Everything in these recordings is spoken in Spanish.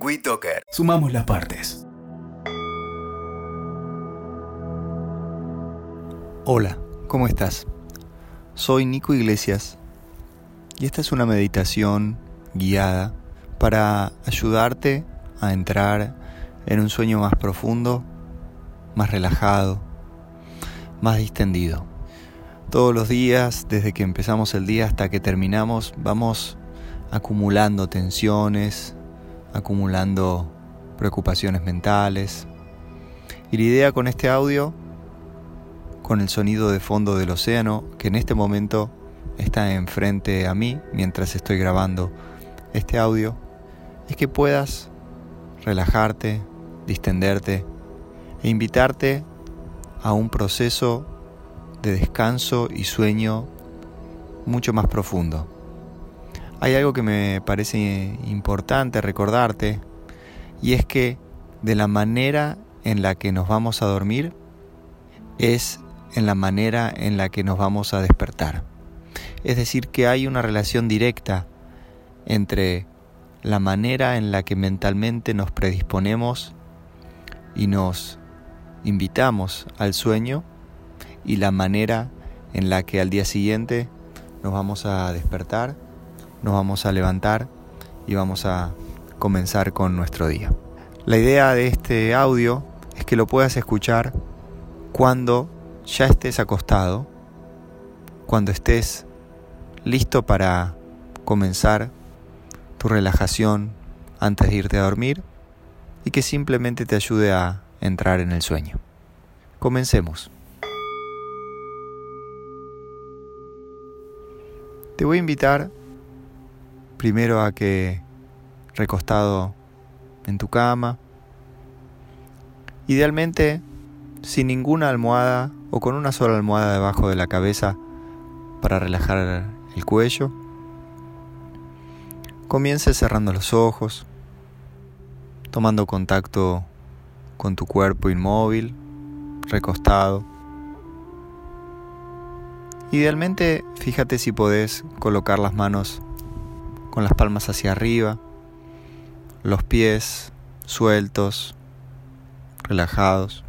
WeToker. Sumamos las partes. Hola, ¿cómo estás? Soy Nico Iglesias y esta es una meditación guiada para ayudarte a entrar en un sueño más profundo, más relajado, más distendido. Todos los días, desde que empezamos el día hasta que terminamos, vamos acumulando tensiones, acumulando preocupaciones mentales. Y la idea con este audio, con el sonido de fondo del océano, que en este momento está enfrente a mí mientras estoy grabando este audio, es que puedas relajarte, distenderte e invitarte a un proceso de descanso y sueño mucho más profundo. Hay algo que me parece importante recordarte y es que de la manera en la que nos vamos a dormir es en la manera en la que nos vamos a despertar. Es decir, que hay una relación directa entre la manera en la que mentalmente nos predisponemos y nos invitamos al sueño y la manera en la que al día siguiente nos vamos a despertar nos vamos a levantar y vamos a comenzar con nuestro día. La idea de este audio es que lo puedas escuchar cuando ya estés acostado, cuando estés listo para comenzar tu relajación antes de irte a dormir y que simplemente te ayude a entrar en el sueño. Comencemos. Te voy a invitar primero a que recostado en tu cama, idealmente sin ninguna almohada o con una sola almohada debajo de la cabeza para relajar el cuello. Comience cerrando los ojos, tomando contacto con tu cuerpo inmóvil, recostado. Idealmente, fíjate si podés colocar las manos con las palmas hacia arriba, los pies sueltos, relajados.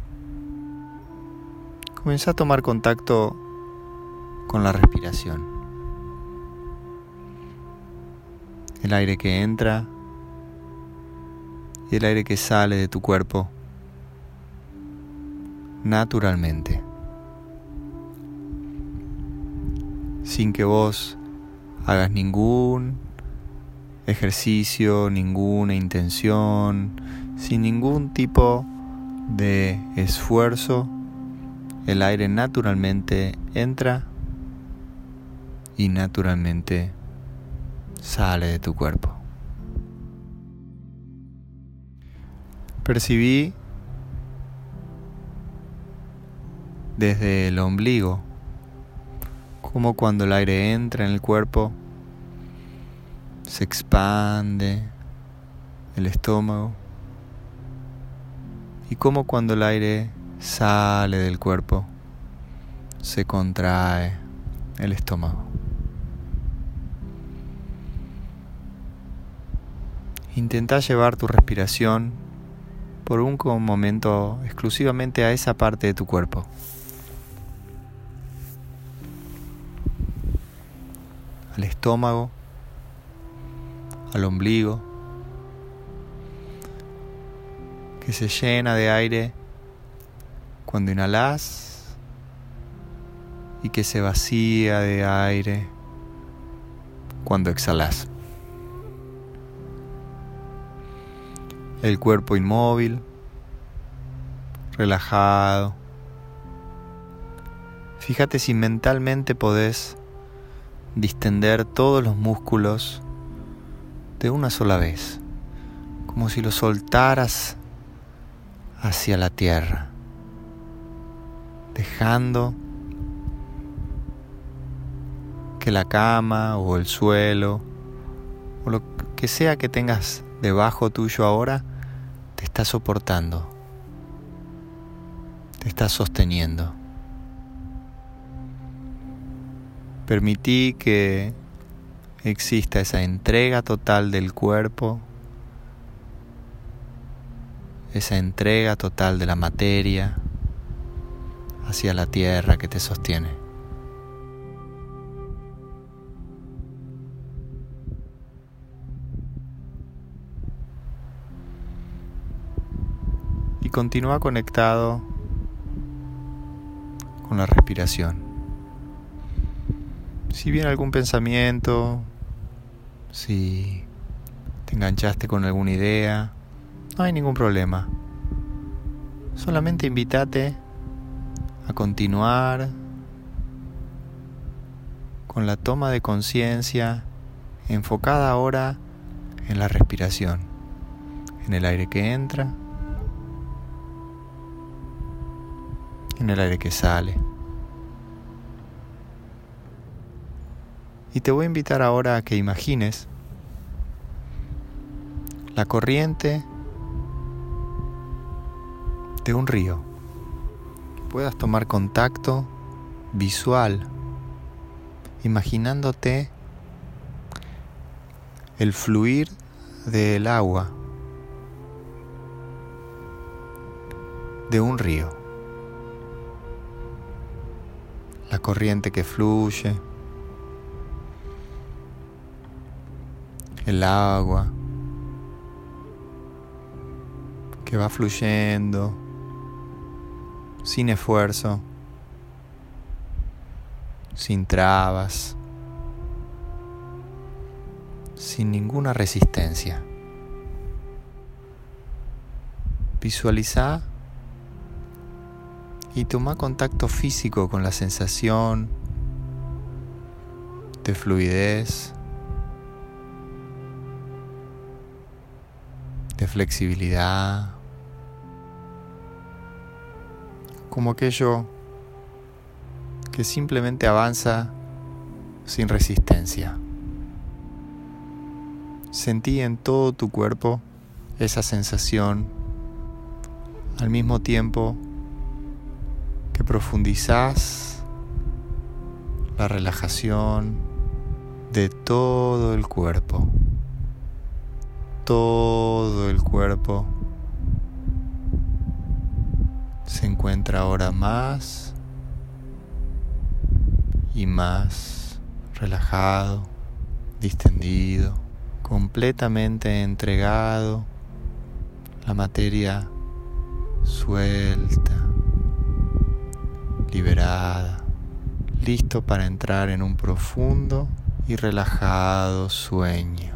Comienza a tomar contacto con la respiración. El aire que entra y el aire que sale de tu cuerpo naturalmente. Sin que vos hagas ningún ejercicio, ninguna intención, sin ningún tipo de esfuerzo, el aire naturalmente entra y naturalmente sale de tu cuerpo. Percibí desde el ombligo como cuando el aire entra en el cuerpo se expande el estómago y como cuando el aire sale del cuerpo se contrae el estómago. Intenta llevar tu respiración por un momento exclusivamente a esa parte de tu cuerpo. Al estómago al ombligo, que se llena de aire cuando inhalas y que se vacía de aire cuando exhalas. El cuerpo inmóvil, relajado. Fíjate si mentalmente podés distender todos los músculos de una sola vez, como si lo soltaras hacia la tierra, dejando que la cama o el suelo o lo que sea que tengas debajo tuyo ahora te está soportando, te está sosteniendo. Permití que exista esa entrega total del cuerpo esa entrega total de la materia hacia la tierra que te sostiene. Y continúa conectado con la respiración. Si viene algún pensamiento, si te enganchaste con alguna idea, no hay ningún problema. Solamente invítate a continuar con la toma de conciencia enfocada ahora en la respiración, en el aire que entra, en el aire que sale. Y te voy a invitar ahora a que imagines la corriente de un río. Puedas tomar contacto visual, imaginándote el fluir del agua de un río. La corriente que fluye, el agua que va fluyendo sin esfuerzo, sin trabas, sin ninguna resistencia. Visualiza y toma contacto físico con la sensación de fluidez, de flexibilidad. como aquello que simplemente avanza sin resistencia. Sentí en todo tu cuerpo esa sensación al mismo tiempo que profundizás la relajación de todo el cuerpo. Todo el cuerpo se encuentra ahora más y más relajado, distendido, completamente entregado, la materia suelta, liberada, listo para entrar en un profundo y relajado sueño.